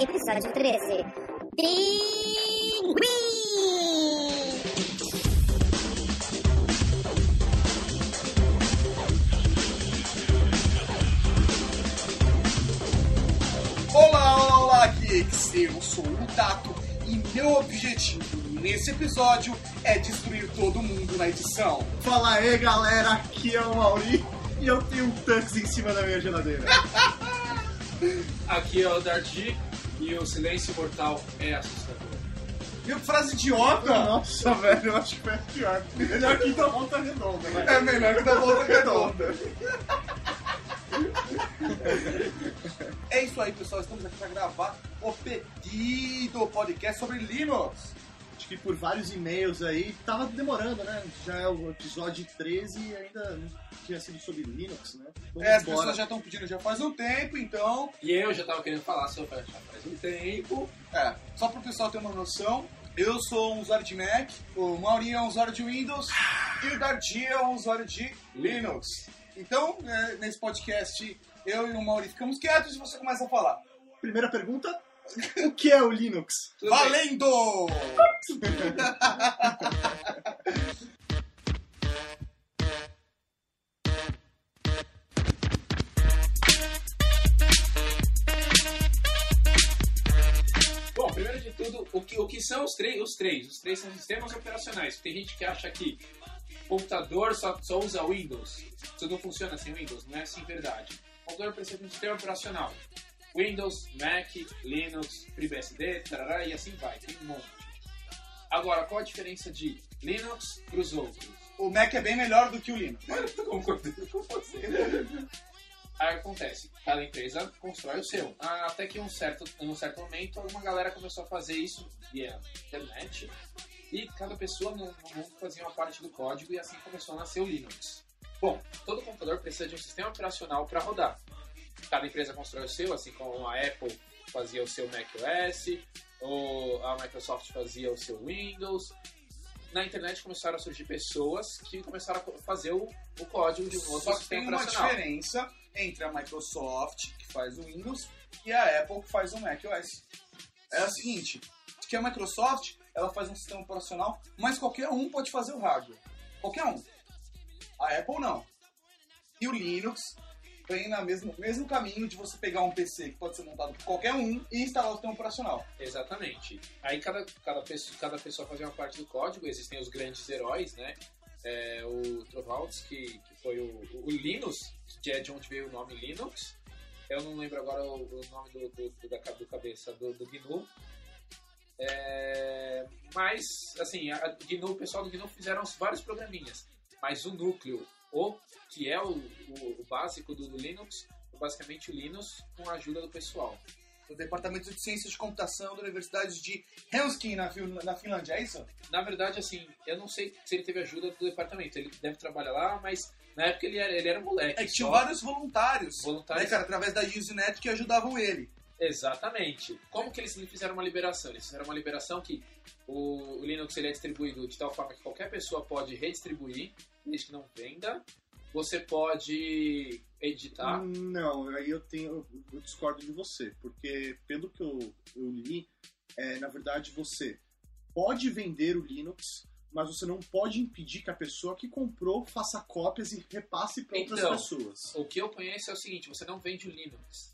Episódio 13. Pinguim! Olá, olá, olá, geeks! Eu sou o Tato e meu objetivo nesse episódio é destruir todo mundo na edição. Fala aí galera, aqui é o Mauri e eu tenho um Tux em cima da minha geladeira. Aqui é o Darty e o silêncio mortal é assustador. E frase idiota Nossa, velho, eu acho que foi a pior. Melhor que da volta redonda, né? é melhor que da volta redonda. É isso aí, pessoal. Estamos aqui para gravar o pedido podcast sobre Linux. Acho que por vários e-mails aí, tava demorando, né? Já é o episódio 13 e ainda não tinha sido sobre Linux, né? Vamos É, as embora. pessoas já estão pedindo já faz um tempo, então, E eu já tava querendo falar sobre já faz um tempo. é, só para o pessoal ter uma noção, eu sou um usuário de Mac, o Maurinho é um usuário de Windows e o Dardi é um usuário de Linux. Então, é, nesse podcast, eu e o Mauri ficamos quietos e você começa a falar. Primeira pergunta, o que é o Linux? Tudo. Valendo! tudo, o que, o que são os três? Os três. Os três são sistemas operacionais. Tem gente que acha que computador só, só usa Windows. Isso não funciona sem Windows, não é assim verdade. O computador precisa de um sistema operacional. Windows, Mac, Linux, FreeBSD, tarará, e assim vai. Tem um monte. Agora, qual a diferença de Linux para os outros? O Mac é bem melhor do que o Linux. Eu tô concordando com você. Aí acontece, cada empresa constrói o seu. Até que em um certo, um certo momento, uma galera começou a fazer isso via internet e cada pessoa no, mundo fazia uma parte do código e assim começou a nascer o Linux. Bom, todo computador precisa de um sistema operacional para rodar. Cada empresa constrói o seu, assim como a Apple fazia o seu macOS, ou a Microsoft fazia o seu Windows. Na internet começaram a surgir pessoas que começaram a fazer o, o código de um outro Só sistema tem uma operacional. diferença entre a Microsoft, que faz o Windows, e a Apple, que faz o macOS. É a seguinte, que a Microsoft, ela faz um sistema operacional, mas qualquer um pode fazer o hardware. Qualquer um. A Apple não. E o Linux vem no mesmo, mesmo caminho de você pegar um PC que pode ser montado por qualquer um e instalar o sistema operacional. Exatamente. Aí cada, cada, pessoa, cada pessoa fazia uma parte do código, existem os grandes heróis, né? É, o Torvalds, que, que foi o, o Linus, que é de onde veio o nome Linux. Eu não lembro agora o, o nome do, do, do, da, do cabeça do, do GNU. É, mas, assim, a GNU, o pessoal do GNU fizeram vários programinhas. Mas o núcleo, o que é o, o, o básico do, do Linux, é basicamente o Linux com a ajuda do pessoal. Do Departamento de Ciências de Computação da Universidade de Helsinki, na, na Finlândia, é isso? Na verdade, assim, eu não sei se ele teve ajuda do departamento. Ele deve trabalhar lá, mas na época ele era, ele era moleque. É que tinha vários voluntários, Voluntários. né, cara, através da Usenet que ajudavam ele. Exatamente. Como que eles fizeram uma liberação? Eles fizeram uma liberação que o, o Linux ele é distribuído de tal forma que qualquer pessoa pode redistribuir, desde que não venda. Você pode editar. Não, aí eu tenho. Eu discordo de você, porque pelo que eu, eu li, é, na verdade você pode vender o Linux, mas você não pode impedir que a pessoa que comprou faça cópias e repasse para outras Então, pessoas. O que eu conheço é o seguinte: você não vende o Linux.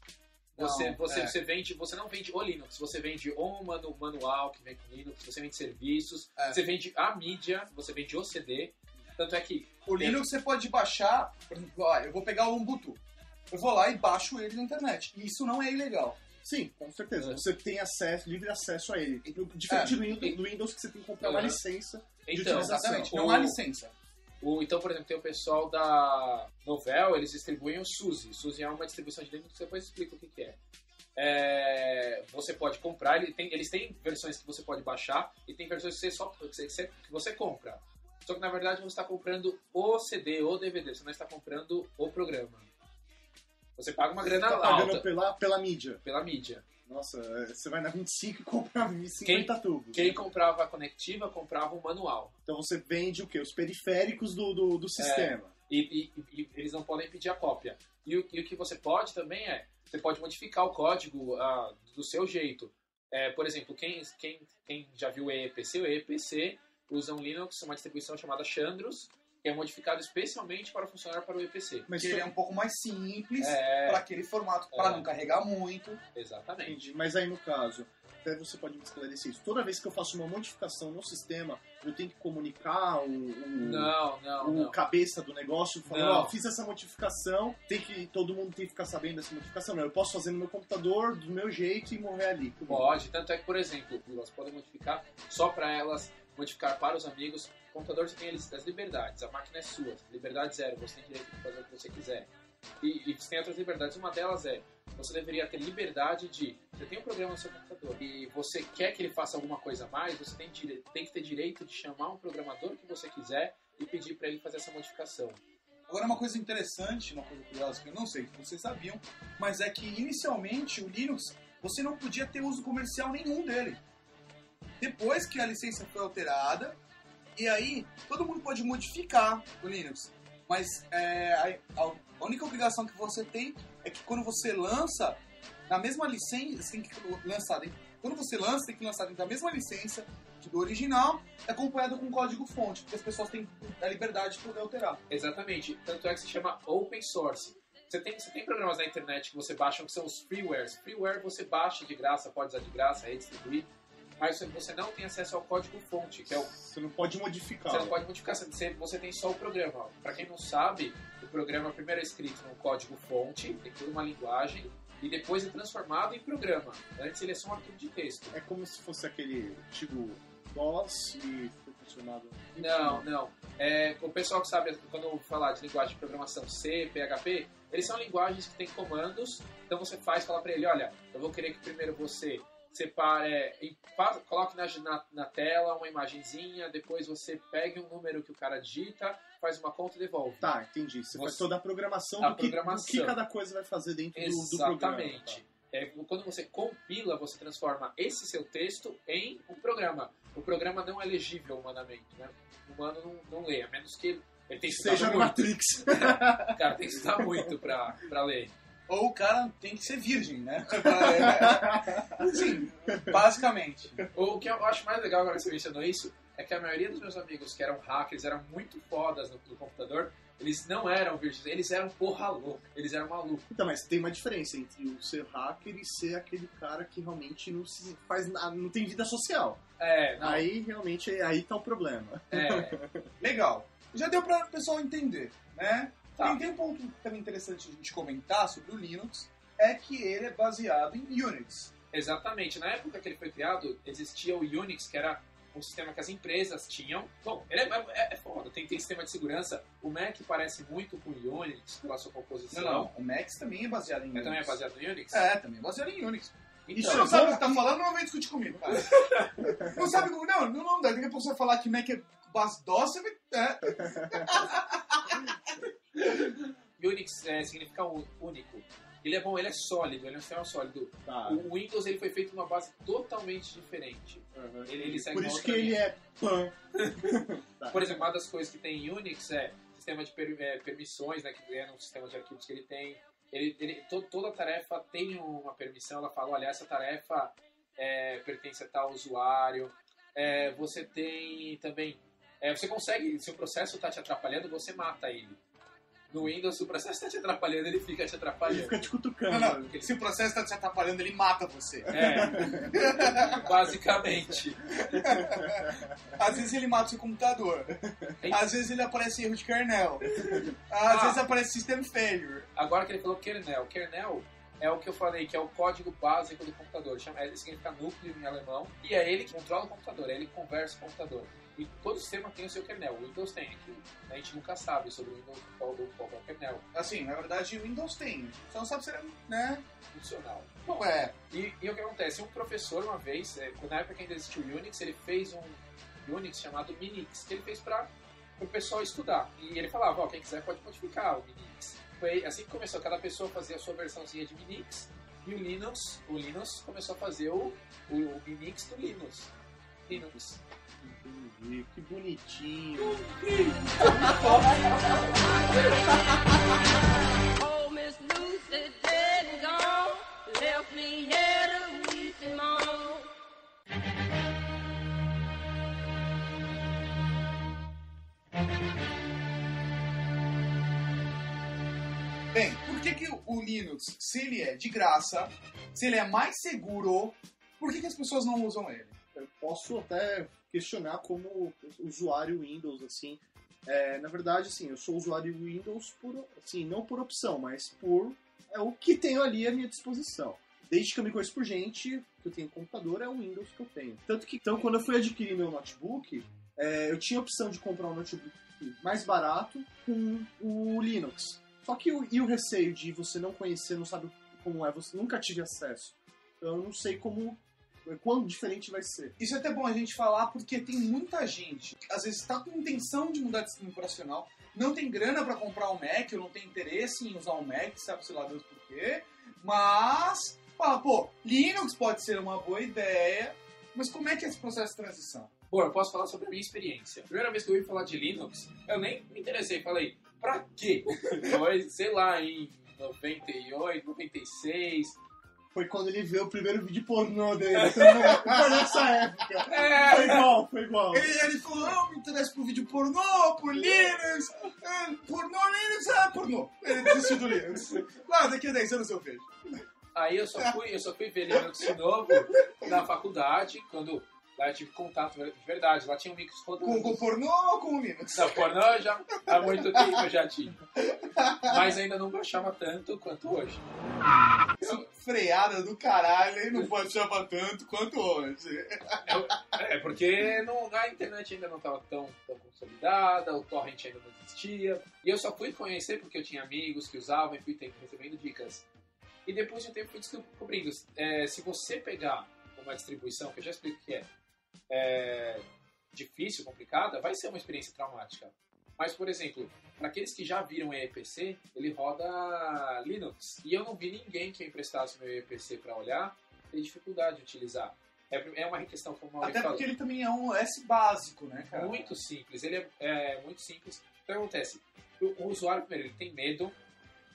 Não, Você, você, é. você vende, você não vende o Linux, você vende manu- manual que vem com Linux, você vende serviços, É. você vende a mídia, você vende o CD. Tanto é que O Linux você pode baixar, por exemplo, ó, eu vou pegar o Ubuntu. Eu vou lá e baixo ele na internet. E Isso não é ilegal. Sim, com certeza. É. Você tem acesso, livre acesso a ele. Diferente É. do Windows, do Windows que você tem que comprar uma Uhum. licença. então, utilização. Exatamente. o- Não há licença. o- então, por exemplo, tem o pessoal da Novell, eles distribuem o SUSE. SUSE é uma distribuição de Linux, depois explica o que, que é. É, você pode comprar, ele tem- eles têm versões que você pode baixar e tem versões que você, só, que você, que você compra. Só que na verdade você está comprando o CD ou DVD, você não está comprando o programa. Você paga uma grana Tá pagando alta pela, pela mídia. pela mídia. Nossa, é, você vai na 25 e compra 50 tubos. Quem comprava a conectiva comprava o manual. Então você vende o quê? Os periféricos do, do, do sistema. E, e- e eles não podem pedir a cópia. E o, e o que você pode também é, você pode modificar o código ah, do seu jeito. É, por exemplo, quem, quem, quem já viu o EEPC, o EEPC usa um Linux, uma distribuição chamada Chandros, que é modificado especialmente para funcionar para o EPC. Mas que ele é um pouco mais simples É, para aquele formato, para É. não carregar muito. exatamente. Entendi. Mas aí no caso, até você pode me esclarecer isso. Toda vez que eu faço uma modificação no sistema, eu tenho que comunicar o, o, Não, não, o não. cabeça do negócio falando, ó, fiz essa modificação, tem que. Todo mundo tem que ficar sabendo dessa modificação. Não, eu posso fazer no meu computador, do meu jeito e morrer ali. Pode, tanto é que, por exemplo, elas podem modificar só para elas, modificar para os amigos. O computador tem as as liberdades, a máquina é sua, liberdade zero, você tem direito de fazer o que você quiser. E, e você tem outras liberdades, uma delas é, você deveria ter liberdade de, você tem um programa no seu computador e você quer que ele faça alguma coisa a mais, você tem, dire- tem que ter direito de chamar um programador que você quiser e pedir para ele fazer essa modificação. Agora, uma coisa interessante, uma coisa curiosa que eu não sei se vocês sabiam, mas é que inicialmente o Linux você não podia ter uso comercial nenhum dele. Depois que a licença foi alterada, e aí todo mundo pode modificar o Linux. Mas é, a, a única obrigação que você tem é que quando você lança, na mesma licença, tem que lançar. dentro- Quando você lança, tem que lançar dentro da mesma licença do original, acompanhado com código fonte, porque as pessoas têm a liberdade de poder alterar. Exatamente. Tanto é que se chama open source. Você tem, você tem programas na internet que você baixa que são os freewares. Freeware você baixa de graça, pode usar de graça, redistribuir. Mas você- não tem acesso ao código fonte, que é o Você não pode modificar. você não pode modificar, você, você tem só o programa. Para quem não sabe, o programa primeiro é escrito no código fonte, tem toda uma linguagem, e depois é transformado em programa. Antes ele é só um arquivo de texto. É como se fosse aquele antigo DOS e foi transformado. Não, não. É, o pessoal que sabe, quando eu falar de linguagem de programação C, PHP, eles são linguagens que têm comandos, então você faz, fala para ele, olha, eu vou querer que primeiro você separe, é, em- fa- coloque na, na, na tela uma imagenzinha, depois você pegue um número que o cara digita, faz uma conta e devolve. Tá, entendi. Você, faz Você- toda a programação, A do, que, do programação. que cada coisa vai fazer dentro do, do programa. Exatamente. É, quando você compila, você transforma esse seu texto em um programa. O programa não é legível humanamente, né? O humano não, não lê, a menos que ele tem que Seja muito. Matrix. O cara tem que estudar muito pra ler. Ou o cara tem que ser virgem, né? Sim, basicamente. O que eu acho mais legal agora que você mencionou isso é que a maioria dos meus amigos que eram hackers, eram muito fodas no, no computador, eles não eram virgens, eles eram porra louca, eles eram malucos. Então, mas tem uma diferença entre o ser hacker e ser aquele cara que realmente não se faz nada, não tem vida social. É, não, Aí realmente aí tá o problema. é, Legal. Já deu para o pessoal entender, né? Tá. Tem, tem um ponto também interessante a gente comentar sobre o Linux, é que ele é baseado em Unix. Exatamente. Na época que ele foi criado, existia o Unix, que era um sistema que as empresas tinham. Bom, ele é, é, é foda, tem, tem sistema de segurança. O Mac parece muito com o Unix pela sua composição. Não, não. O Max também é baseado em Unix. Mas também é baseado no Unix? É, também é baseado em Unix. Então, Você não sabe o que tá falando, não vem discutir comigo, cara. não sabe como. Não, não, não. Daqui a pouco você vai falar que Mac é base DOS, você vai. É. Unix é, significa único. Ele é bom, ele é sólido, ele é um sistema sólido. Tá. O Windows ele foi feito numa base totalmente diferente. Uhum. Ele, ele segue Por uma isso que ele linha. é pan. Tá. Por exemplo, uma das coisas que tem em Unix é sistema de per- é, permissões, né, que é no sistema de arquivos que ele tem. Ele, ele, to- toda tarefa tem uma permissão, ela fala, olha, essa tarefa é, pertence a tal usuário. É, você tem também... é, você consegue, se o processo está te atrapalhando, você mata ele. No Windows, se o processo está te atrapalhando, ele fica te Ele atrapalhando. fica te cutucando. Não, não. Se o processo tá te atrapalhando, ele mata você. É, basicamente. Às vezes ele mata o seu computador. Às vezes ele aparece erro de kernel. Às Ah. vezes aparece system failure. Agora que ele falou kernel. Kernel é o que eu falei, que é o código básico do computador. Chama, é, significa núcleo em alemão. E é ele que controla o computador, é ele que conversa com o computador. E todo sistema tem o seu kernel. O Windows tem. que A gente nunca sabe sobre o Windows qual, qual é o kernel Assim, na verdade, o Windows tem. Você não sabe se ele é, né? funcional. Bom, é. E, e o que acontece? Um professor, uma vez, é, na época que ainda existiu o Unix, ele fez um Unix chamado Minix, que ele fez para o pessoal estudar. E ele falava, ó, quem quiser pode modificar o Minix. Foi assim que começou, cada pessoa fazia a sua versãozinha de Minix, E o Linux, o Linux começou a fazer o, o, o Minix do Linux. Linux. Entendi, que bonitinho. Oh, Miss Lucy, dead and gone, left me here to weep and moan. Bem, por que, que o Linux, se ele é de graça, se ele é mais seguro, por que, que as pessoas não usam ele? Eu posso até questionar como usuário Windows, assim. É, na verdade, assim, eu sou usuário Windows por, assim, não por opção, mas por é o que tenho ali à minha disposição. Desde que eu me conheço por gente, que eu tenho computador, é o Windows que eu tenho. Tanto que, então, quando eu fui adquirir meu notebook, é, eu tinha a opção de comprar um notebook mais barato com o Linux. Só que o, e o receio de você não conhecer, não sabe como é, você nunca tive acesso. Então eu não sei como, quão diferente vai ser. Isso é até bom a gente falar porque tem muita gente que às vezes está com intenção de mudar de sistema operacional, não tem grana para comprar um Mac, ou não tem interesse em usar um Mac, sabe sei lá Deus por quê, mas fala, pô, Linux pode ser uma boa ideia, mas como é que é esse processo de transição? Bom, eu posso falar sobre a minha experiência. Primeira vez que eu ouvi falar de Linux, eu nem me interessei. Falei, pra quê? Foi, sei lá, em 98, 96. Foi quando ele viu o primeiro vídeo pornô dele. Foi nessa época. Foi É, igual, foi igual. Ele, ele falou, não, me interessa por vídeo pornô, por Linux, ah, pornô, Linux, ah, pornô. Ele desistiu do Linux. Ah, daqui a 10 anos eu vejo. aí eu só fui, eu só fui ver Linux de novo na faculdade, quando lá eu tive contato de verdade. Lá tinha um micros rodando. Com, com pornô ou com Linux? Não, pornô já há muito tempo eu já tinha. Mas ainda não baixava tanto quanto hoje. Freada do caralho, ele não chamar tanto quanto hoje. Eu- é, porque não, a internet ainda não estava tão, tão consolidada, o torrent ainda não existia. E eu só fui conhecer porque eu tinha amigos que usavam e fui recebendo dicas. E depois de um tempo fui descobrindo. é, se você pegar uma distribuição, que eu já explico que é, é difícil, complicada, vai ser uma experiência traumática. Mas, por exemplo, para aqueles que já viram EPC, ele roda Linux. E eu não vi ninguém que emprestasse meu EPC para olhar ter dificuldade de utilizar. É, é uma questão, Maurício Até porque ele também é um S básico, né, cara? Muito simples, ele é, é muito simples. Então, O que acontece? O, o usuário, primeiro, ele tem medo.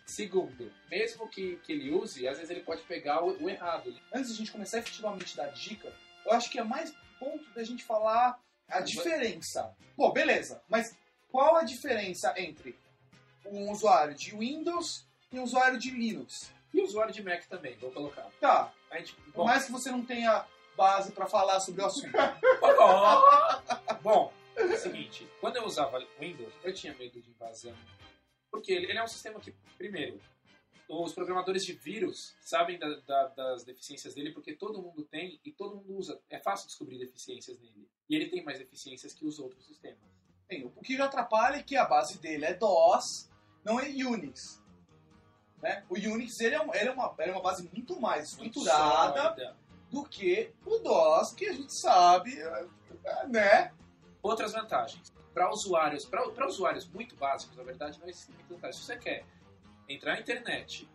Segundo, mesmo que, que ele use, às vezes ele pode pegar o, o errado. Antes de a gente começar efetivamente a dar dica, eu acho que é mais ponto da gente falar a diferença. Pô, beleza, mas qual a diferença entre um usuário de Windows e um usuário de Linux? E o usuário de Mac também, vou colocar. Tá, A gente, por mais que você não tenha base pra falar sobre o assunto. bom, é o seguinte, quando eu usava Windows, eu tinha medo de invasão. Porque ele, ele é um sistema que, primeiro, os programadores de vírus sabem da- da- das deficiências dele porque todo mundo tem e todo mundo usa. É fácil descobrir deficiências nele. E ele tem mais deficiências que os outros sistemas. Bem, o que já atrapalha é que a base dele é DOS, não é Unix. Né? O Unix ele é, um- ele é uma, ele é uma base muito mais estruturada Sólida. do que o DOS, que a gente sabe, né? Outras vantagens. Para usuários, para usuários muito básicos, na verdade, não existe muita vantagem. Se você quer entrar na internet,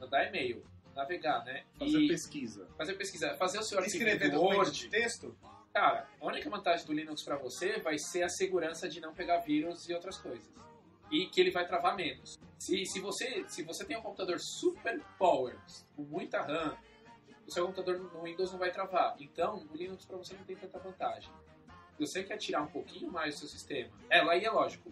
mandar e-mail, navegar, né? Fazer e pesquisa. fazer pesquisa, fazer o seu arquivo Escrever do documentos de Word. texto, Cara, a única vantagem do Linux para você vai ser a segurança de não pegar vírus e outras coisas. E que ele vai travar menos. Se, se, você, se você tem um computador super power, com muita RAM, o seu computador no Windows não vai travar. Então, no Linux para você não tem tanta vantagem. Se você quer tirar um pouquinho mais do seu sistema, é, lá aí é lógico.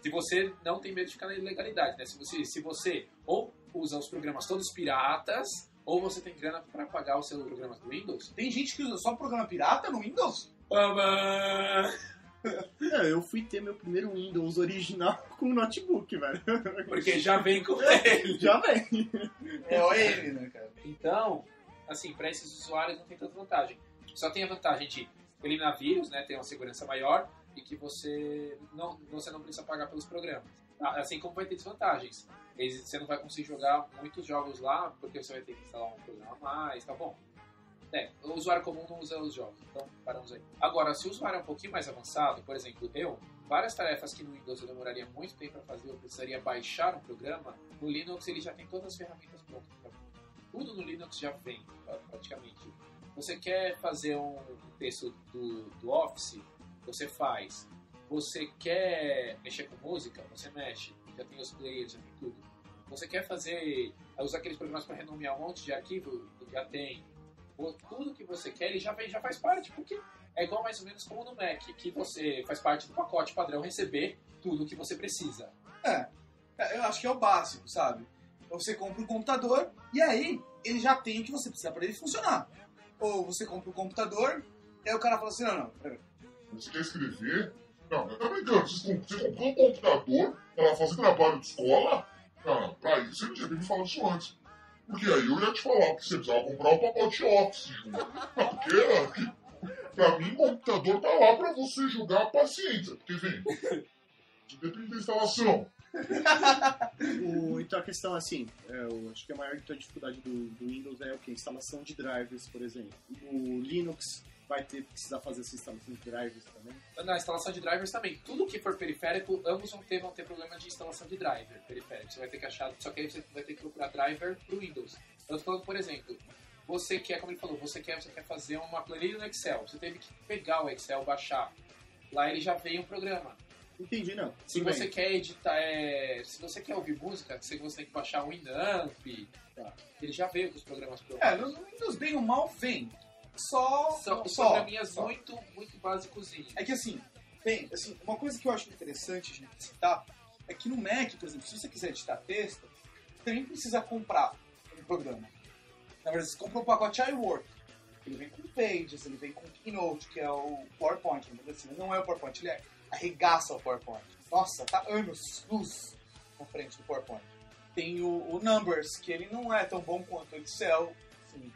Se você não tem medo de ficar na ilegalidade, né? Se você, se você ou usa os programas todos piratas, ou você tem grana para pagar os seus programas do Windows, tem gente que usa só programa pirata no Windows. É, eu fui ter meu primeiro Windows original com notebook, velho. Porque já vem com ele. Já vem. É o ele, né, cara? Então, assim, para esses usuários não tem tanta vantagem. Só tem a vantagem de eliminar vírus, né, ter uma segurança maior e que você não, você não precisa pagar pelos programas. Ah, Assim como vai ter desvantagens. Você não vai conseguir jogar muitos jogos lá porque você vai ter que instalar um programa a mais, tá bom? É, o usuário comum não usa os jogos, então paramos aí. Agora, se o usuário é um pouquinho mais avançado, por exemplo, eu, várias tarefas que no Windows eu demoraria muito tempo para fazer, eu precisaria baixar um programa, no Linux ele já tem todas as ferramentas prontas para tudo no Linux já vem, pra- praticamente. Você quer fazer um texto do, do Office, você faz. Você quer mexer com música, você mexe. Já tem os players, já tem tudo. Você quer fazer, usar aqueles programas para renomear um monte de arquivo, já tem. Tudo que você quer, ele já, vem, já faz parte, porque é igual mais ou menos como no Mac, que você faz parte do pacote padrão receber tudo que você precisa. É, eu acho que é o básico, sabe? Você compra um computador e aí ele já tem o que você precisa para ele funcionar. Ou você compra um computador e aí o cara fala assim, não, não, peraí. Você quer escrever? Não, mas tá brincando. Você com- você comprou um computador para fazer trabalho de escola? Não, não, pra isso você que me falar isso antes. Porque aí eu ia te falar que você precisava comprar o pacote Office. Não, porque pra mim o computador tá lá pra você jogar a paciência. Porque vem, depende da instalação. O- então a questão assim, é, eu acho que a maior dificuldade do, do Windows é o que? Instalação de drivers, por exemplo. O Linux vai ter precisar fazer essa instalação de drivers também. Na instalação de drivers também. Tudo que for periférico, ambos vão ter, vão ter problema de instalação de driver periférico. Você vai ter que achar, só que aí você vai ter que procurar driver pro Windows. Eu tô falando, por exemplo, você quer, como ele falou, você quer, você quer fazer uma planilha no Excel. Você teve que pegar o Excel, baixar. Lá ele já veio um programa. Entendi, não. Se Tudo você bem. quer editar, é, se você quer ouvir música, você tem que baixar o Winamp, Tá. ele já veio com os programas É, prontos. no no Windows bem ou mal vem. Só, São só, programinhas só. muito, muito básicozinhos. É que assim, bem, assim, uma coisa que eu acho interessante a gente citar é que no Mac, por exemplo, se você quiser editar texto, você nem precisa comprar um programa. Na verdade, você compra o pacote iWork. Ele vem com Pages, ele vem com Keynote, que é o PowerPoint. Assim, não é o PowerPoint, ele é, arregaça o PowerPoint. Nossa, tá anos, luz na frente do PowerPoint. Tem o, o Numbers, que ele não é tão bom quanto o Excel. Assim,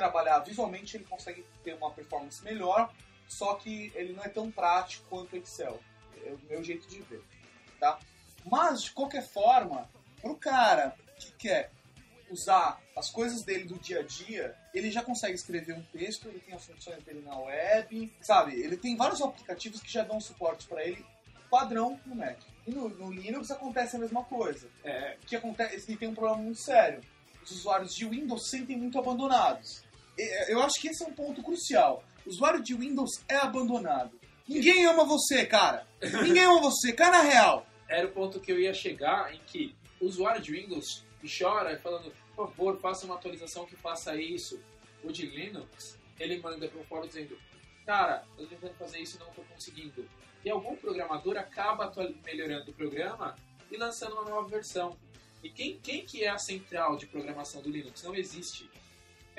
trabalhar visualmente ele consegue ter uma performance melhor, só que ele não é tão prático quanto o Excel. É o meu jeito de ver, tá? Mas, de qualquer forma, pro cara que quer usar as coisas dele do dia a dia, ele já consegue escrever um texto, ele tem as funções dele na web, sabe? Ele tem vários aplicativos que já dão suporte para ele padrão no Mac. E no, no Linux acontece a mesma coisa. É, que acontece e tem um problema muito sério. Os usuários de Windows se sentem muito abandonados. E, Eu acho que esse é um ponto crucial. O usuário de Windows é abandonado. Ninguém ama você, cara. Ninguém ama você, cara na real. era o ponto que eu ia chegar em que o usuário de Windows chora falando, por favor, faça uma atualização que faça isso. O de Linux, ele manda para o fórum dizendo, cara, eu tô tentando fazer isso e não estou conseguindo. E algum programador acaba melhorando o programa e lançando uma nova versão. E quem, quem que é a central de programação do Linux? Não existe.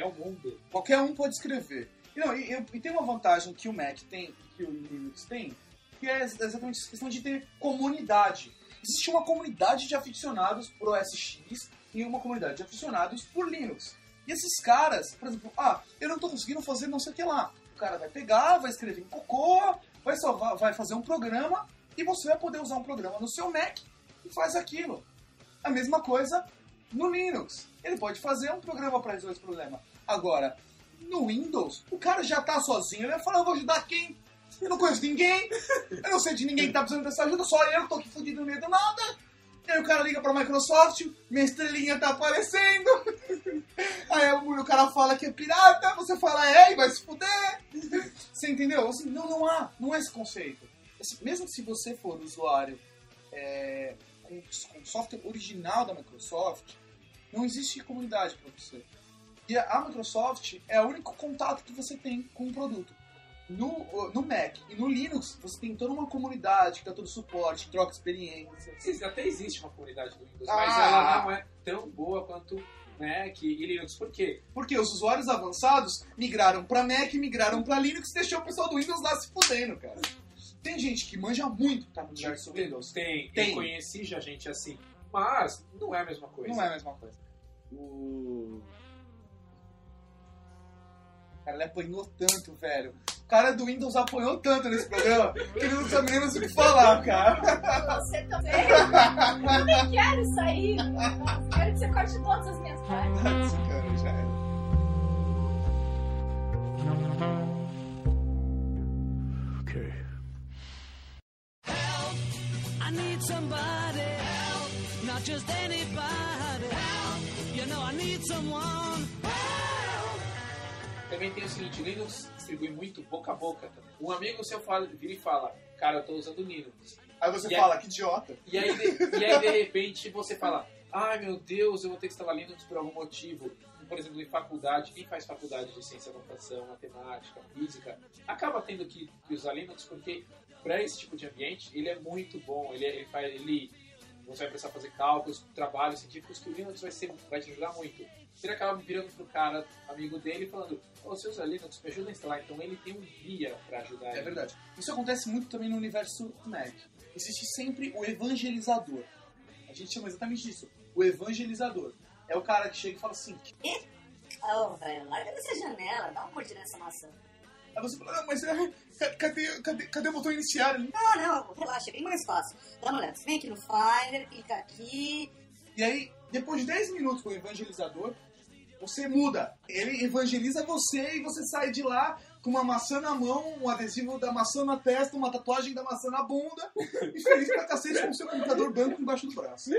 O mundo. Qualquer um pode escrever. E, não, e, e- tem uma vantagem que o Mac tem, que o Linux tem, que é exatamente essa questão de ter comunidade. Existe uma comunidade de aficionados por OS X e uma comunidade de aficionados por Linux. E esses caras, por exemplo, ah, eu não tô conseguindo fazer não sei o que lá. O cara vai pegar, vai escrever em cocô, vai, salvar, vai fazer um programa e você vai poder usar um programa no seu Mac e faz aquilo. A mesma coisa no Linux. Ele pode fazer um programa para resolver esse problema. Agora, no Windows, o cara já tá sozinho. Ele vai falar, eu vou ajudar quem? Eu não conheço ninguém. Eu não sei de ninguém que tá precisando dessa ajuda. Só eu tô aqui fudido no meio do nada. E aí o cara liga pra Microsoft, minha estrelinha tá aparecendo. Aí o cara fala que é pirata, você fala é e vai se fuder. Você entendeu? Assim, não, não há, não é esse conceito. Assim, mesmo se você for usuário é, com, software original da Microsoft, não existe comunidade para você. E a Microsoft é o único contato que você tem com o produto. No, no Mac e no Linux, você tem toda uma comunidade que dá todo suporte, troca experiências. Ex- Até existe uma comunidade do Windows, Ah. mas ela não é tão boa quanto Mac e Linux. Por quê? Porque os usuários avançados migraram para Mac, migraram para Linux e deixou o pessoal do Windows lá se fudendo, cara. Tem gente que manja muito tá no universo Windows. Tem, Tem. Eu conheci já gente assim. Mas não é a mesma coisa. Não é a mesma coisa. O... Cara, ele apanhou tanto, velho. O cara do Windows apanhou tanto nesse programa que ele não sabe nem mais o que falar, cara. Você também. Eu nem quero sair. Quero que você corte todas as minhas partes. cara, já era. Okay. Help! I need somebody. Help! Not just anybody. Help! Também tem o seguinte, o Linux distribui muito boca a boca. também. Um amigo seu fala, vira e fala, cara, eu tô usando Linux. Aí você E fala, que idiota. E aí, de, e aí, de repente, você fala, ai meu Deus, eu vou ter que instalar Linux por algum motivo. Por exemplo, em faculdade, quem faz faculdade de ciência da computação, matemática, física, acaba tendo que, que usar Linux porque para esse tipo de ambiente ele é muito bom. Ele, é- ele faz, ele, você vai precisar fazer cálculos, trabalhos científicos que o Linux vai, ser, vai te ajudar muito. Ele acaba virando pro cara, amigo dele, falando, você usa Linux, me ajuda a instalar. Então ele tem um guia para ajudar É ele. verdade. Isso acontece muito também no universo Mac. Existe sempre o evangelizador. A gente chama exatamente disso. O evangelizador. É o cara que chega e fala assim. Ô, velho, larga dessa janela, dá um curtir nessa maçã. Aí você fala, ah, mas é, ca- cadê, cadê, cadê o botão iniciar? Ele, Não, não, relaxa, é bem mais fácil. Dá uma olhada, você vem aqui no Finder, clica aqui. E aí, depois de 10 minutos com o evangelizador, você muda. Ele evangeliza você e você sai de lá com uma maçã na mão, um adesivo da maçã na testa, uma tatuagem da maçã na bunda e feliz pra cacete com o seu computador branco embaixo do braço.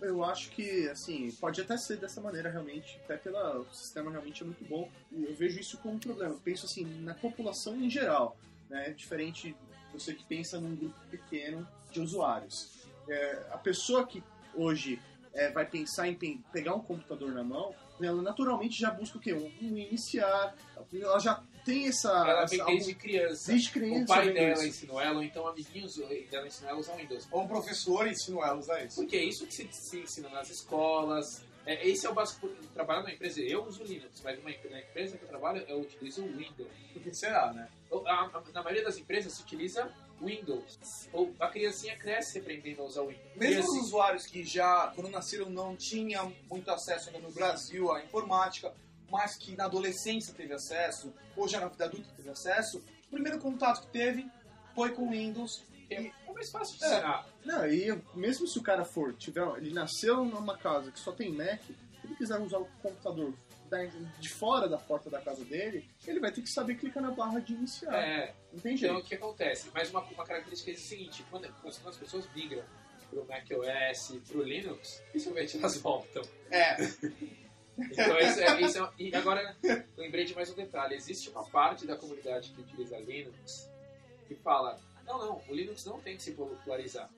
Eu acho que, assim, pode até ser dessa maneira realmente, até pelo o sistema realmente é muito bom. Eu vejo isso como um problema. Eu penso assim, na população em geral, né? Diferente de você que pensa num grupo pequeno de usuários. É, a pessoa que hoje é, vai pensar em pe- pegar um computador na mão, ela naturalmente já busca o quê? Um, um iniciar. Ela já tem essa. Ela essa vem desde criança. desde criança. O pai dela isso. ensinou ela, ou então amiguinhos dela ensinou ela a usar Windows. Ou um professor ensinou ela a usar isso. Porque é isso que se, se ensina nas escolas. É, esse é o básico. Trabalhar numa empresa, eu uso Linux, mas na empresa que eu trabalho, eu utilizo o Windows. Por que será, né? Ou, a- a- na maioria das empresas se utiliza Windows. Ou a criancinha cresce aprendendo a usar o Windows. Mesmo Criancinha- os usuários que já, quando nasceram, não tinham muito acesso ainda no Brasil à informática, mas que na adolescência teve acesso, ou já na vida adulta teve acesso, o primeiro contato que teve foi com Windows. é é mais fácil de É. ensinar. Não, e mesmo se o cara for, tiver, ele nasceu numa casa que só tem Mac, se ele quiser usar o computador de fora da porta da casa dele, ele vai ter que saber clicar na barra de iniciar. É, Não tem então o que acontece? Mas uma, uma característica é a seguinte: quando, quando as pessoas migram pro macOS, pro Linux, dificilmente elas voltam. É, Então, isso é, isso é- e agora, lembrei de mais um detalhe. Existe uma parte da comunidade que utiliza Linux que fala, não, não, o Linux não tem que se popularizar.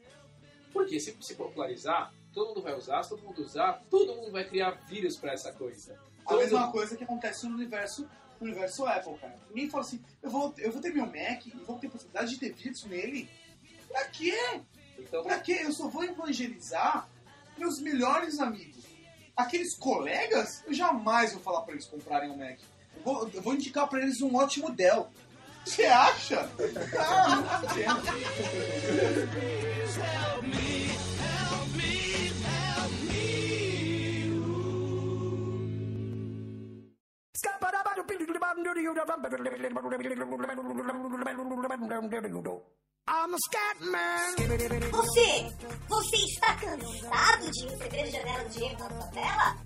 Porque se se popularizar, todo mundo vai usar, se todo mundo usar, todo mundo vai criar vírus pra essa coisa. A Todo- mesma coisa que acontece no universo, no universo Apple, cara. Ninguém fala assim, eu vou, eu vou ter meu Mac e vou ter possibilidade de ter vírus nele. Pra quê? Então, Pra quê? Eu só vou evangelizar meus melhores amigos. Aqueles colegas, eu jamais vou falar pra eles comprarem um Mac. Eu vou, eu vou indicar pra eles um ótimo Dell. Você acha? Ah, não entendo. Você, você está cansado de receber janelas de erro na sua tela?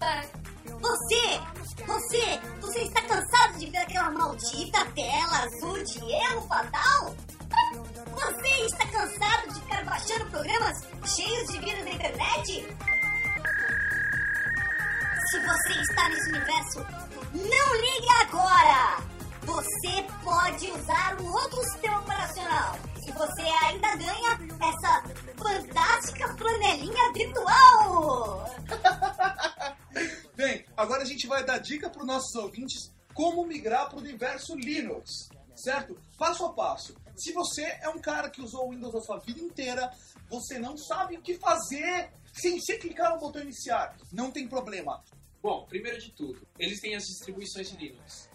Você, você, você está cansado de ver aquela maldita tela azul de erro fatal? Você está cansado de ficar baixando programas cheios de vírus na internet? Se você está nesse universo, não ligue agora! Você pode usar um outro sistema operacional e você ainda ganha essa fantástica flanelinha virtual! Bem, agora a gente vai dar dica para os nossos ouvintes como migrar para o universo Linux, certo? Passo a passo. Se você é um cara que usou o Windows a sua vida inteira, você não sabe o que fazer sem você clicar no botão iniciar. Não tem problema. Bom, primeiro de tudo, eles têm as distribuições de Linux.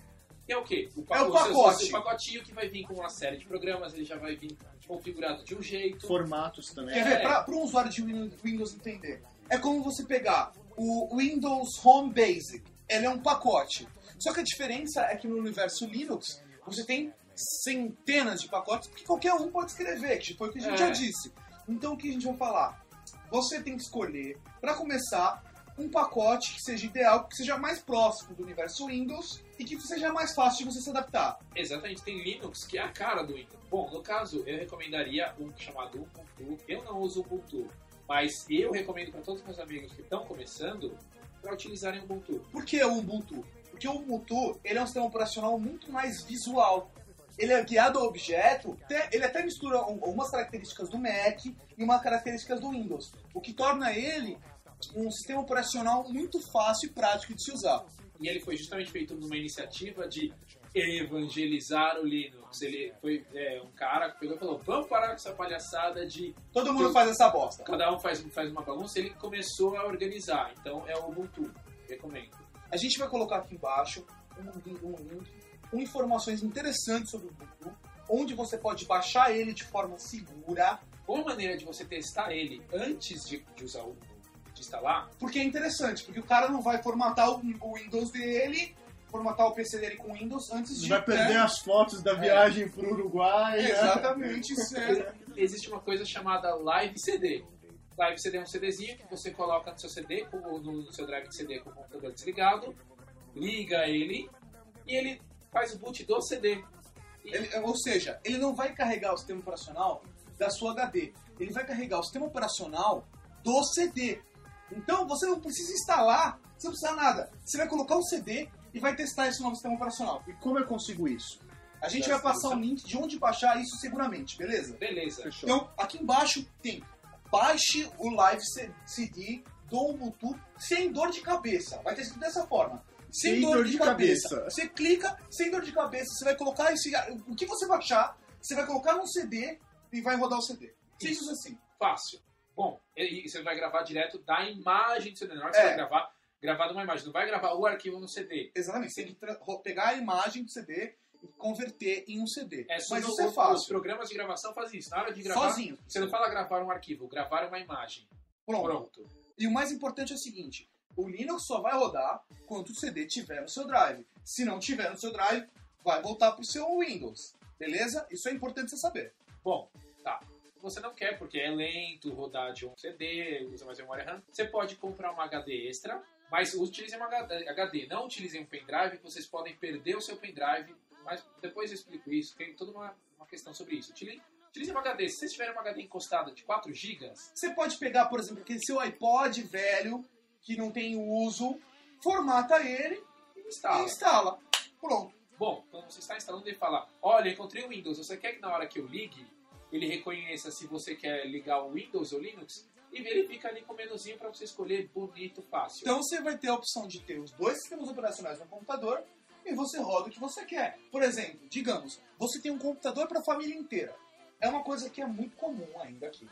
Que é o quê? O, É o pacote. seu pacotinho que vai vir com uma série de programas, ele já vai vir configurado de um jeito. Formatos também. Quer É. ver? Para um usuário de Win- Windows entender, é como você pegar o Windows Home Basic. Ele é um pacote. Só que a diferença é que no universo Linux você tem centenas de pacotes que qualquer um pode escrever, que foi o que a gente É. já disse. Então o que a gente vai falar? Você tem que escolher, para começar, um pacote que seja ideal, que seja mais próximo do universo Windows e que seja mais fácil de você se adaptar. Exatamente, tem Linux que é a cara do Windows. Bom, no caso, eu recomendaria um chamado Ubuntu. Eu não uso Ubuntu, Mas eu recomendo para todos os meus amigos que estão começando para utilizarem o Ubuntu. Por que o Ubuntu? Porque o Ubuntu ele é um sistema operacional muito mais visual. Ele é guiado ao objeto, ele até mistura um- algumas características do Mac e umas características do Windows, o que torna ele um sistema operacional muito fácil e prático de se usar. E ele foi justamente feito numa iniciativa de evangelizar o Linux. Ele foi é, um cara que pegou e falou: vamos parar com essa palhaçada de Todo mundo faz essa bosta. cada um faz, faz uma bagunça. Ele começou a organizar. Então é o Ubuntu. Recomendo. A gente vai colocar aqui embaixo um, link- um link com informações interessantes sobre o Ubuntu, onde você pode baixar ele de forma segura, Uma maneira de você testar ele antes de, de usar o de instalar porque é interessante, porque o cara não vai formatar o, o Windows dele, formatar o PC dele com Windows antes de... Vai perder né? as fotos da viagem pro Uruguai. né? Exatamente, isso é... existe uma coisa chamada Live CD. Live CD é um CDzinho que você coloca no seu CD, no seu drive de CD com o computador desligado, liga ele e ele faz o boot do CD. E- Ele- ou seja, ele não vai carregar o sistema operacional da sua HD. Ele vai carregar o sistema operacional do CD. Então você não precisa instalar, você não precisa nada. Você vai colocar o CD e vai testar esse novo sistema operacional. E como eu consigo isso? A gente vai passar um link de onde baixar isso seguramente, beleza? Beleza. Fechou. Então, aqui embaixo tem baixe o Live CD do Ubuntu sem dor de cabeça. Vai ter escrito dessa forma. Sem, dor, de, cabeça. Você clica, sem dor de cabeça, você vai colocar esse. O que você baixar, você vai colocar num CD e vai rodar o CD. Simples Isso. assim. Fácil. Bom, e você vai gravar direto da imagem do CD. Na hora que É. você vai gravar, gravar de uma imagem. Não vai gravar o arquivo no CD. Exatamente. Você tem que pegar a imagem do CD e converter em um CD. É Mas no- isso é Os fácil. programas de gravação fazem isso. Na hora de gravar, Sozinho. você não fala gravar um arquivo, gravar uma imagem. Pronto. Pronto. E o mais importante é o seguinte: o Linux só vai rodar quando o CD tiver no seu drive. Se não tiver no seu drive, vai voltar para o seu Windows. Beleza? Isso é importante você saber. Bom, você não quer, porque é lento rodar de um CD, usa mais memória RAM, você pode comprar uma HD extra, mas utilize uma HD. Não utilize um pendrive, vocês podem perder o seu pendrive, mas depois eu explico isso, tem toda uma, uma questão sobre isso. Utilize, utilize uma HD. Se vocês tiverem uma HD encostada de 4 GB, Você pode pegar, por exemplo, aquele seu iPod velho que não tem uso, formata ele e instala. instala. Pronto. Bom, quando você está instalando, ele fala: Olha, encontrei o Windows. Você quer que na hora que eu ligue, ele reconheça se você quer ligar o Windows ou Linux? E ele fica ali com o menuzinho para você escolher bonito, fácil. Então você vai ter a opção de ter os dois sistemas operacionais no computador e você roda o que você quer. Por exemplo, digamos, você tem um computador para a família inteira. É uma coisa que é muito comum ainda aqui.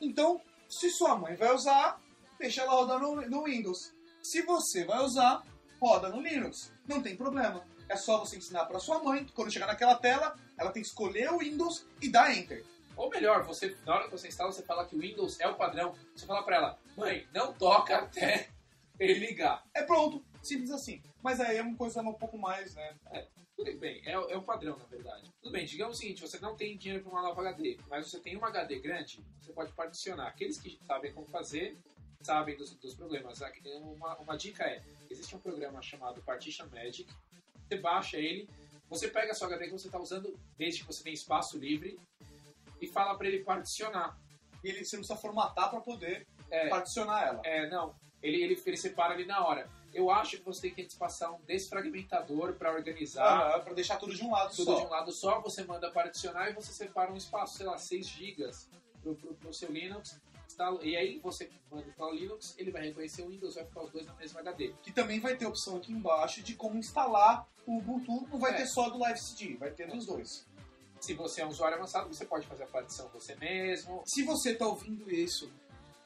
Então, se sua mãe vai usar, deixa ela rodar no, no Windows. Se você vai usar, roda no Linux. Não tem problema. É só você ensinar para sua mãe, quando chegar naquela tela, ela tem que escolher o Windows e dar Enter. Ou melhor, você, na hora que você instala, você fala que o Windows é o padrão. Você fala para ela: Mãe, não toca até ele ligar. É pronto. Simples assim. Mas aí é uma coisa um pouco mais, né? Tudo bem, é, é o padrão, na verdade. Tudo bem, digamos o seguinte, você não tem dinheiro para uma nova HD, mas você tem uma HD grande, você pode particionar. Aqueles que sabem como fazer, sabem dos, dos problemas. Uma, uma dica é, existe um programa chamado Partition Magic, você baixa ele, você pega a sua HD que você está usando, desde que você tem espaço livre, e fala para ele particionar. E ele, você não precisa formatar para poder É, particionar ela. é, não, ele, ele, ele separa ali na hora. Eu acho que você tem que passar um desfragmentador para organizar. Ah, para deixar tudo de um lado tudo só. de um lado só, você manda particionar e você separa um espaço, sei lá, 6 GB pro, pro seu Linux. Instala, e aí você manda para o Linux, ele vai reconhecer o Windows, vai ficar os dois na mesma HD. Que também vai ter opção aqui embaixo de como instalar o Ubuntu. Não vai É. ter só do Live CD, vai ter dos dois. Se você é um usuário avançado, você pode fazer a partição você mesmo. Se você está ouvindo isso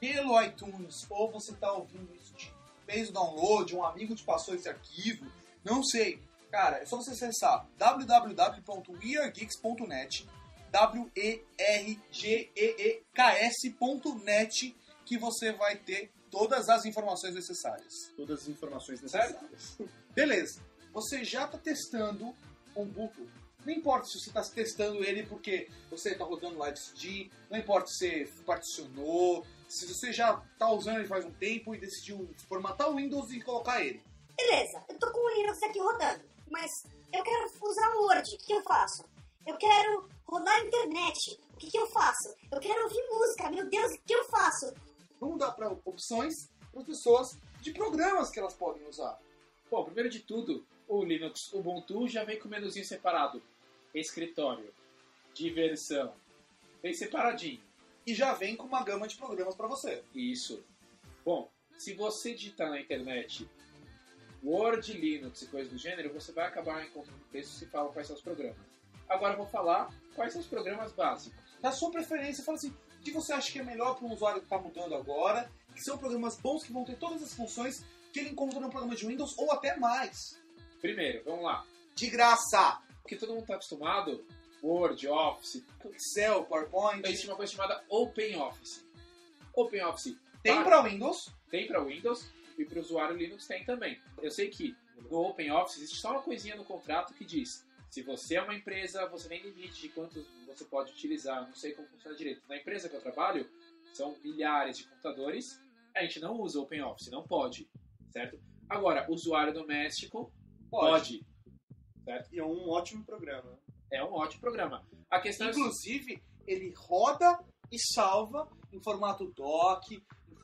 pelo iTunes ou você está ouvindo isso de fez o download, um amigo te passou esse arquivo, não sei. Cara, é só você acessar www.weargeeks.net W-E-R-G-E-E-K-S.net que você vai ter todas as informações necessárias. Todas as informações Certo? necessárias. Beleza. Você já está testando o Ubuntu. Não importa se você está testando ele porque você está rodando Live CD, não importa se você particionou, se você já está usando ele faz um tempo e decidiu formatar o Windows e colocar ele. Beleza, eu tô com o Linux aqui rodando, mas eu quero usar o Word, o que eu faço? Eu quero rodar a internet, o que, que eu faço? Eu quero ouvir música, meu Deus, o que eu faço? vamos dar pra opções para as pessoas de programas que elas podem usar. Bom, primeiro de tudo, o Linux Ubuntu já vem com o menuzinho separado. Escritório, diversão, vem separadinho. E já vem com uma gama de programas para você. Isso. Bom, se você digitar na internet Word, Linux e coisas do gênero, você vai acabar encontrando textos que falam quais são os programas. Agora eu vou falar quais são os programas básicos. Na sua preferência, fala assim, o que você acha que é melhor para um usuário que está mudando agora, que são programas bons que vão ter todas as funções que ele encontra no programa de Windows ou até mais. Primeiro, vamos lá. De graça! Porque todo mundo está acostumado, Word, Office, Excel, PowerPoint. existe uma coisa chamada OpenOffice. OpenOffice Tem para- para Windows, tem para Windows e para o usuário Linux tem também. Eu sei que no OpenOffice existe só uma coisinha no contrato que diz se você é uma empresa, você tem limite de quantos você pode utilizar. Não sei como funciona direito. Na empresa que eu trabalho, são milhares de computadores. A gente não usa OpenOffice, não pode, certo? Agora, usuário doméstico pode. certo? E é um ótimo programa. É um ótimo programa. A questão é inclusive, ele roda e salva em formato doc,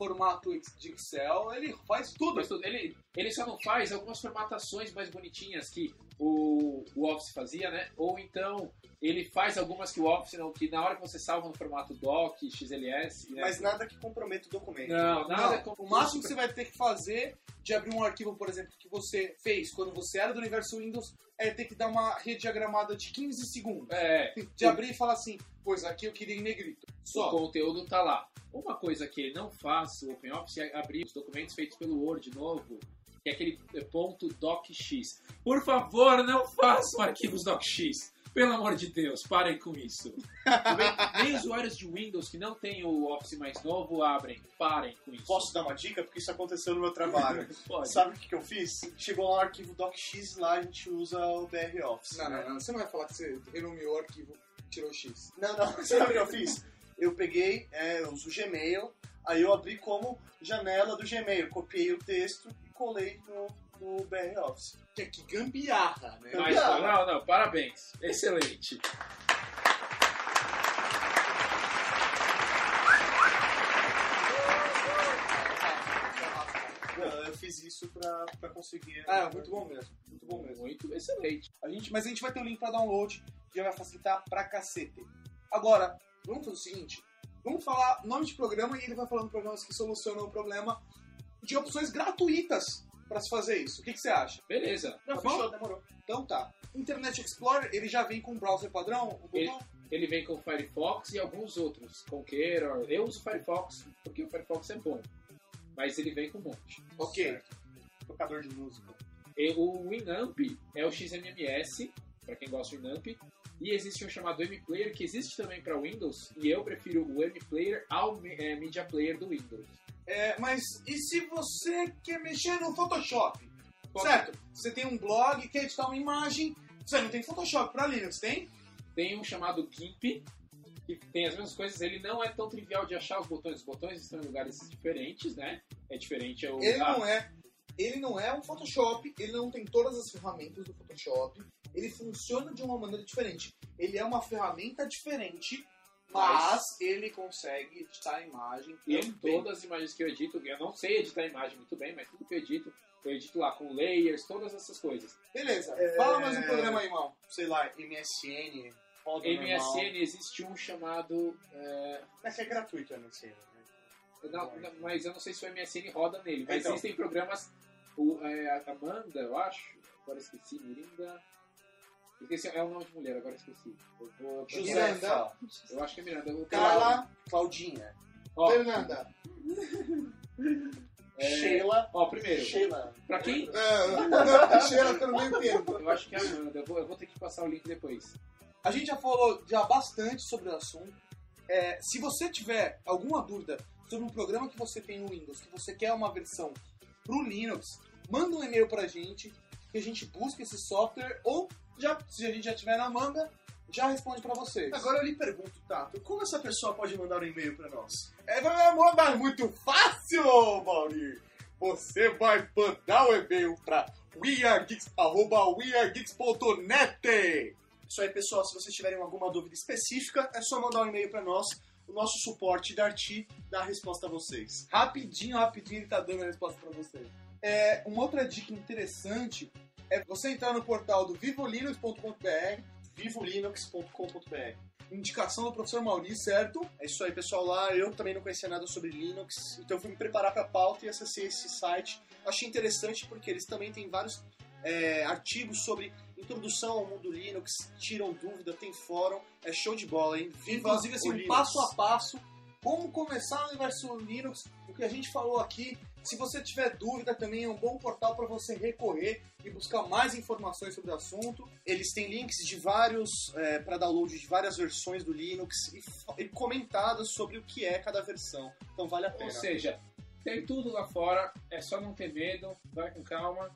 formato de Excel, ele faz tudo. Ele, ele só não faz algumas formatações mais bonitinhas que o, o Office fazia, né? Ou então ele faz algumas que o Office não, que na hora que você salva no formato doc, XLS, né? Mas nada que comprometa o documento. não, nada Não, o máximo que você vai ter que fazer de abrir um arquivo, por exemplo, que você fez quando você era do universo Windows, é ter que dar uma rediagramada de 15 segundos. é, De abrir e falar assim, pois aqui eu queria em negrito. o Só. conteúdo tá lá. Uma coisa que ele não faz, o OpenOffice, é abrir os documentos feitos pelo Word novo, que é aquele eh, ponto docx. Por favor, não façam arquivos docx. Pelo amor de Deus, parem com isso. Nem, usuários de Windows que não têm o Office mais novo abrem. Parem com isso. Posso dar uma dica? Porque isso aconteceu no meu trabalho. Pode. Sabe o que, que eu fiz? Chegou lá um arquivo docx lá, a gente usa o BR Office. Não, não, não. Você não vai falar que você renomeou o arquivo tirou X. Não, não, sabe o que eu fiz? Eu peguei, é, eu uso o Gmail, aí eu abri como janela do Gmail, copiei o texto e colei no, no BR Office. Que é que gambiarra, né? Mas, não, não, parabéns. Excelente. Eu fiz isso pra, pra conseguir. Ah, muito bom mesmo. Muito bom mesmo. Muito excelente. A gente, mas a gente vai ter o link pra download, já vai facilitar pra cacete. Agora, vamos fazer o seguinte: vamos falar nome de programa e ele vai falando programas que solucionam o problema de opções gratuitas pra se fazer isso. O que, que você acha? Beleza. Não, Tá fechou, demorou. Então tá. Internet Explorer, ele já vem com um browser padrão? O Ele-? Ele vem com o Firefox e alguns outros. Conqueror. Eu uso o Firefox porque o Firefox é bom. Mas ele vem com um monte. Ok. Tocador de música. E o Winamp é o XMMS, para quem gosta do Winamp. E existe um chamado M-Player, que existe também para Windows. E eu prefiro o M-Player ao é, Media Player do Windows. É, mas e se você quer mexer no Photoshop? Certo? Você tem um blog, quer editar uma imagem. Você não tem Photoshop pra Linux, tem? Tem um chamado GIMP, que tem as mesmas coisas. Ele não é tão trivial de achar os botões. Os botões estão em lugares diferentes, né? É diferente. É o, Ele ah, não é. Ele não é um Photoshop, ele não tem todas as ferramentas do Photoshop, ele funciona de uma maneira diferente. Ele é uma ferramenta diferente, mas ele consegue editar a imagem E também. todas as imagens que eu edito, eu não sei editar imagem muito bem, mas tudo que eu edito, eu edito lá com layers, todas essas coisas. Beleza, É, fala mais um programa aí, irmão. Sei lá, MSN. MSN normal. existe um chamado. é, Mas é gratuito o MSN. Né? não, mas eu não sei se o MSN roda nele, mas Então. existem programas. O, é, a Amanda, eu acho, agora esqueci, Mirinda. Esqueci, é o nome de mulher, agora esqueci. Eu, vou, eu, acho que é Miranda. Carla, Claudinha. Ó, Fernanda. é, Sheila. ó, primeiro, Sheila. pra quem. É, eu não meio tempo. Eu acho que é a Amanda, eu vou, eu vou ter que passar o link depois. A gente já falou já bastante sobre o assunto. É, se você tiver alguma dúvida sobre um programa que você tem no Windows, que você quer uma versão pro Linux, manda um e-mail pra gente, que a gente busca esse software, ou já, se a gente já tiver na manga, já responde pra vocês. Agora eu lhe pergunto, Tato, como essa pessoa pode mandar um e-mail pra nós? É, mandar muito fácil, Mauri! Você vai mandar o e-mail pra weargeeks, arroba weargeeks.net Isso aí, pessoal, se vocês tiverem alguma dúvida específica, é só mandar um e-mail pra nós. O nosso suporte da Arti dá a resposta a vocês. Rapidinho, rapidinho ele tá dando a resposta pra vocês. É, uma outra dica interessante é você entrar no portal do vivolinux.com.br, vivolinux.com.br indicação do professor Maurício, certo? É isso aí, pessoal. Lá eu também não conhecia nada sobre Linux, então fui me preparar para a pauta e acessei esse site. Achei interessante porque eles também têm vários é, artigos sobre introdução ao mundo Linux, tiram dúvida, tem fórum, é show de bola, hein? Viva Inclusive, assim, o um Linux. passo a passo, como começar no universo Linux, o que a gente falou aqui. Se você tiver dúvida, também é um bom portal para você recorrer e buscar mais informações sobre o assunto. Eles têm links de vários para download de várias versões do Linux e, e comentadas sobre o que é cada versão. Então vale a Ou pena. seja, tem tudo lá fora, é só não ter medo, vai com calma.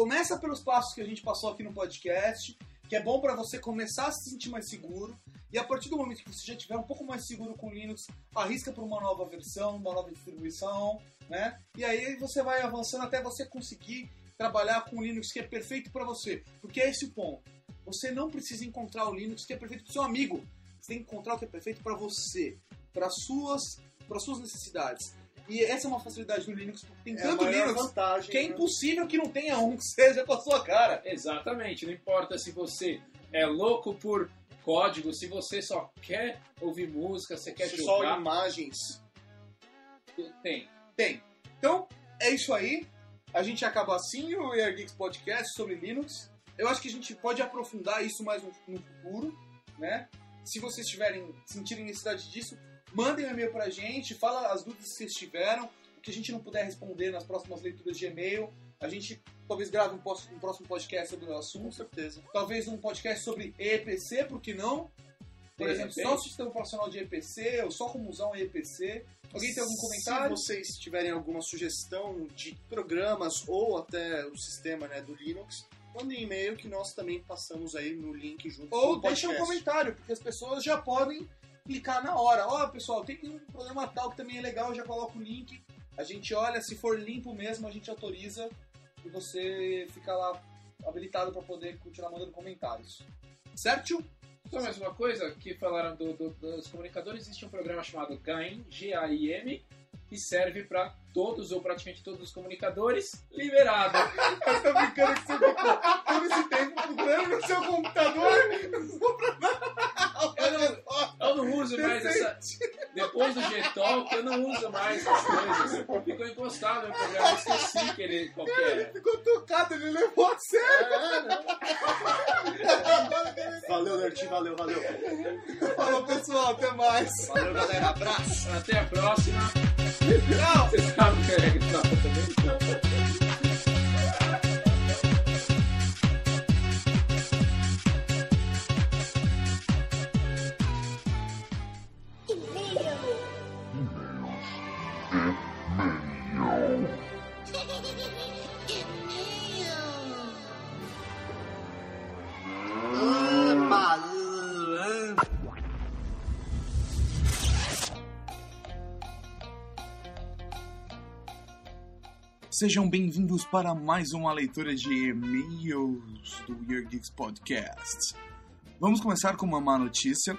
Começa pelos passos que a gente passou aqui no podcast, que é bom para você começar a se sentir mais seguro. E a partir do momento que você já estiver um pouco mais seguro com o Linux, arrisca por uma nova versão, uma nova distribuição, né? E aí você vai avançando até você conseguir trabalhar com o Linux que é perfeito para você. Porque é esse o ponto. Você não precisa encontrar o Linux que é perfeito para seu amigo. Você tem que encontrar o que é perfeito para você, para suas, para suas necessidades. E essa é uma facilidade do Linux, porque tem É tanto Linux vantagem. que é né? impossível que não tenha um que seja com a sua cara. Exatamente, não importa se você é louco por código, se você só quer ouvir música, você quer Só jogar, imagens. tem. Tem. Então, é isso aí. A gente acaba assim o Air Geeks Podcast sobre Linux. Eu acho que a gente pode aprofundar isso mais no, no futuro, né? Se vocês tiverem, sentirem necessidade disso, mandem um e-mail pra gente, fala as dúvidas que vocês tiveram, o que a gente não puder responder nas próximas leituras de e-mail. A gente talvez grave um, um próximo podcast sobre o Com assunto. certeza. Talvez um podcast sobre EPC, por que não? Por De exemplo, repente. só o sistema operacional de EPC, ou só como usar um EPC. Alguém tem algum comentário? Se vocês tiverem alguma sugestão de programas ou até o sistema né, do Linux, mandem um e-mail que nós também passamos aí no link junto Ou com o deixa um podcast. comentário, porque as pessoas já podem clicar na hora. Ó, pessoal, tem um programa tal que também é legal, eu já coloco o link. A gente olha, se for limpo mesmo, a gente autoriza e você fica lá habilitado para poder continuar mandando comentários. Certo? Só mais uma coisa que falaram do- do- dos comunicadores, existe um programa chamado GAIM, G-A-I-M, que serve para todos ou praticamente todos os comunicadores, liberado. Eu tô brincando que você ficou todo esse tempo procurando no seu computador. Eu não, eu não uso mais essa. Depois do G-Talk, eu não uso mais essas coisas. Ficou encostado no programa, eu esqueci que ele qual que era. Ficou tocado, ele levou a sério. Valeu, Nerti, valeu, valeu. Falou, pessoal, até mais. Valeu, galera. Abraço. Até a próxima. Tchau. Você sabe que é regra Sejam bem-vindos para mais uma leitura de e-mails do Year Geeks Podcast. Vamos começar com uma má notícia.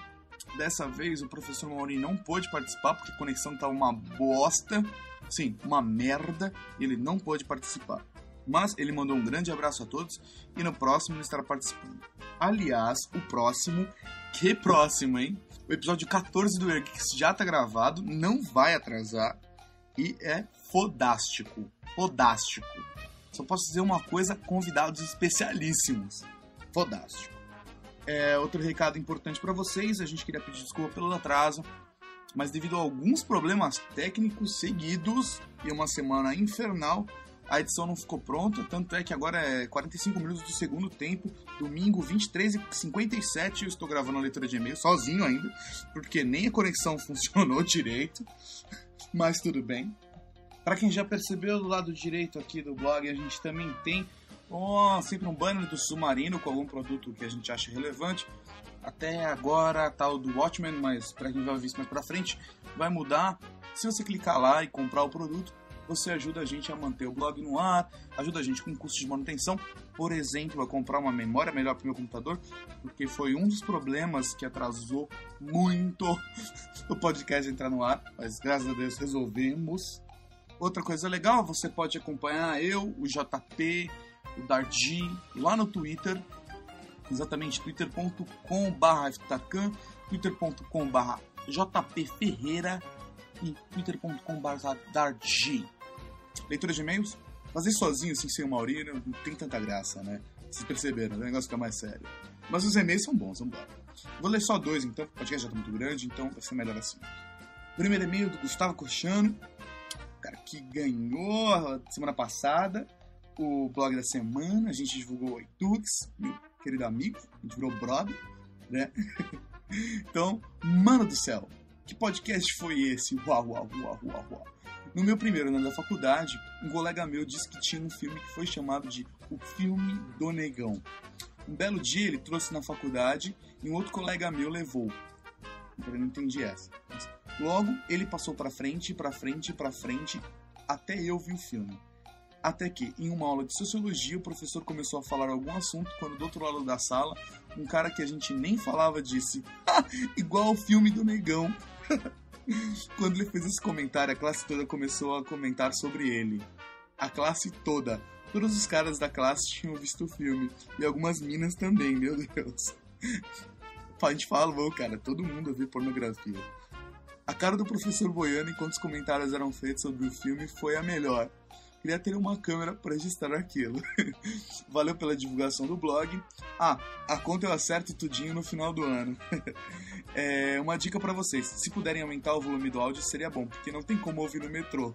Dessa vez o professor Mauri não pôde participar porque a conexão tá uma bosta. Sim, uma merda. Ele não pôde participar. Mas ele mandou um grande abraço a todos e no próximo ele estará participando. Aliás, o próximo, que próximo, hein? O episódio 14 do Year Geeks já tá gravado, não vai atrasar e é fodástico. Fodástico. Só posso dizer uma coisa: convidados especialíssimos. Fodástico. É, outro recado importante para vocês: a gente queria pedir desculpa pelo atraso, mas devido a alguns problemas técnicos seguidos e uma semana infernal, a edição não ficou pronta. Tanto é que agora é 45 minutos do segundo tempo, domingo 23 e 57. Eu estou gravando a leitura de e-mail sozinho ainda, porque nem a conexão funcionou direito, mas tudo bem. Para quem já percebeu do lado direito aqui do blog, a gente também tem sempre um banner do Submarino com algum produto que a gente acha relevante. Até agora tá o do Watchmen, mas para quem vai ver isso mais para frente, vai mudar. Se você clicar lá e comprar o produto, você ajuda a gente a manter o blog no ar, ajuda a gente com custos de manutenção, por exemplo, a comprar uma memória melhor para meu computador, porque foi um dos problemas que atrasou muito o podcast entrar no ar, mas graças a Deus resolvemos. Outra coisa legal, você pode acompanhar eu, o JP, o Dardi, lá no Twitter, exatamente twitter.com.br Ftacan, twitter.com.br jpferreira e twitter.com.br Dardi. Leitura de e-mails? Fazer sozinho, assim, sem o Mauri, não tem tanta graça, né? Vocês perceberam, o negócio fica mais sério. Mas os e-mails são bons, vamos embora. Vou ler só dois, então, o podcast já tá muito grande, então vai ser melhor assim. Primeiro e-mail do Gustavo Cochano, cara que ganhou semana passada o blog da semana, a gente divulgou o iTux, meu querido amigo, a gente virou brother, né? então, mano do céu, que podcast foi esse? Uau, uau, uau, uau, uau. No meu primeiro ano da faculdade, um colega meu disse que tinha um filme que foi chamado de O Filme do Negão. Um belo dia ele trouxe na faculdade e um outro colega meu levou. Eu não entendi essa. Logo ele passou pra frente, pra frente, pra frente, até eu vi o filme. Até que, em uma aula de sociologia, o professor começou a falar algum assunto quando do outro lado da sala, um cara que a gente nem falava disse: "Ah, igual ao filme do negão. Quando ele fez esse comentário, a classe toda começou a comentar sobre ele. A classe toda. Todos os caras da classe tinham visto o filme. E algumas minas também, meu Deus. A gente falou, cara, todo mundo viu pornografia. A cara do professor Boiano enquanto os comentários eram feitos sobre o filme foi a melhor. Queria ter uma câmera para registrar aquilo. Valeu pela divulgação do blog. Ah, a conta eu acerto tudinho no final do ano. É, uma dica para vocês: se puderem aumentar o volume do áudio, seria bom, porque não tem como ouvir no metrô.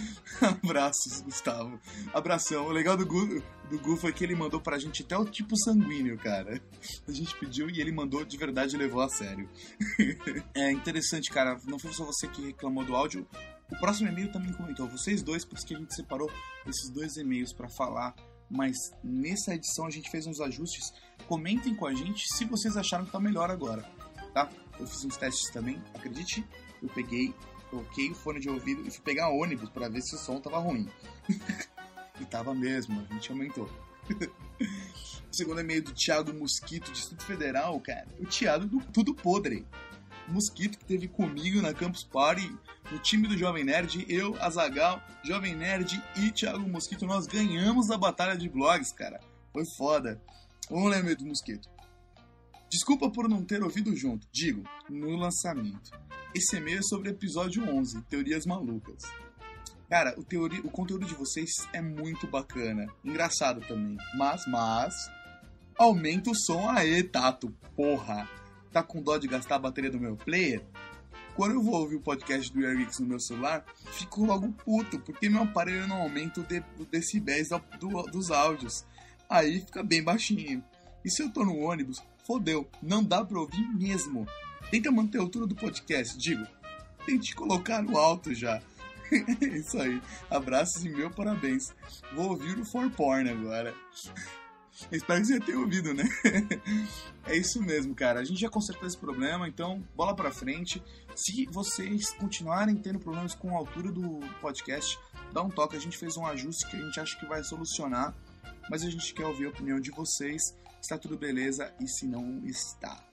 Abraços, Gustavo. Abração. O legal do Gu, do Gu foi que ele mandou pra gente até o tipo sanguíneo, cara. A gente pediu e ele mandou de verdade levou a sério. é interessante, cara. Não foi só você que reclamou do áudio. O próximo e-mail também comentou. Vocês dois, por isso que a gente separou esses dois e-mails para falar. Mas nessa edição a gente fez uns ajustes. Comentem com a gente se vocês acharam que tá melhor agora tá? Eu fiz uns testes também, acredite, eu peguei, coloquei o fone de ouvido e fui pegar ônibus para ver se o som tava ruim. e tava mesmo, a gente aumentou. o segundo e-mail do Thiago Mosquito, Distrito Federal, cara. O Thiago do Tudo Podre. Mosquito que teve comigo na Campus Party, no time do Jovem Nerd, eu, Azagal, Jovem Nerd e Thiago Mosquito, nós ganhamos a batalha de blogs, cara. Foi foda. Vamos e-mail do Mosquito. Desculpa por não ter ouvido junto, digo, no lançamento. Esse e-mail é sobre o episódio 11, Teorias Malucas. Cara, o, teoria, o conteúdo de vocês é muito bacana, engraçado também, mas, mas, aumenta o som aí, Tato, porra. Tá com dó de gastar a bateria do meu player? Quando eu vou ouvir o podcast do Airix no meu celular, fico logo puto, porque meu aparelho não aumenta o, de, decibéis do, do, dos áudios. Aí fica bem baixinho. E se eu tô no ônibus, fodeu, não dá pra ouvir mesmo. Tenta manter a altura do podcast, digo. Tente colocar no alto já. Isso aí. Abraços e meu parabéns. Vou ouvir o For Porn agora. Espero que você tenha ouvido, né? é isso mesmo, cara. A gente já consertou esse problema, então bola pra frente. Se vocês continuarem tendo problemas com a altura do podcast, dá um toque. A gente fez um ajuste que a gente acha que vai solucionar, mas a gente quer ouvir a opinião de vocês está tudo beleza e se não está.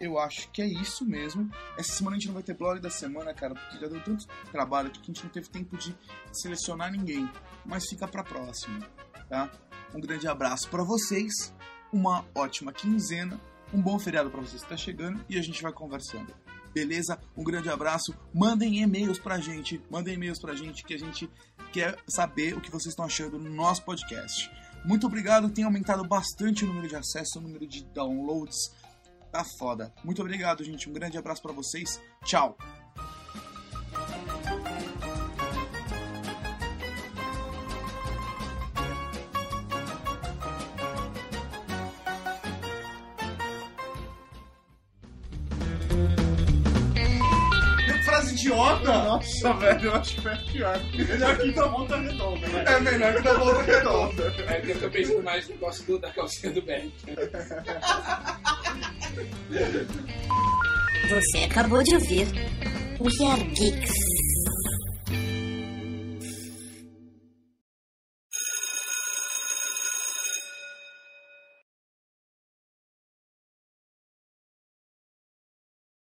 Eu acho que é isso mesmo. Essa semana a gente não vai ter blog da semana, cara, porque já deu tanto trabalho que a gente não teve tempo de selecionar ninguém. Mas fica pra próxima, tá? Um grande abraço para vocês, uma ótima quinzena, um bom feriado para vocês que está chegando e a gente vai conversando. Beleza? Um grande abraço. Mandem e-mails pra gente. Mandem e-mails pra gente que a gente quer saber o que vocês estão achando no nosso podcast. Muito obrigado, tem aumentado bastante o número de acessos, o número de downloads. Tá foda. Muito obrigado, gente. Um grande abraço para vocês. Tchau. Idiota! Nossa, velho, eu acho que a pior. Melhor que da volta redonda, né? É melhor que da volta redonda. É que eu tô pensando mais no negócio do- da calcinha do Beck. Você acabou de ouvir We Are Geeks.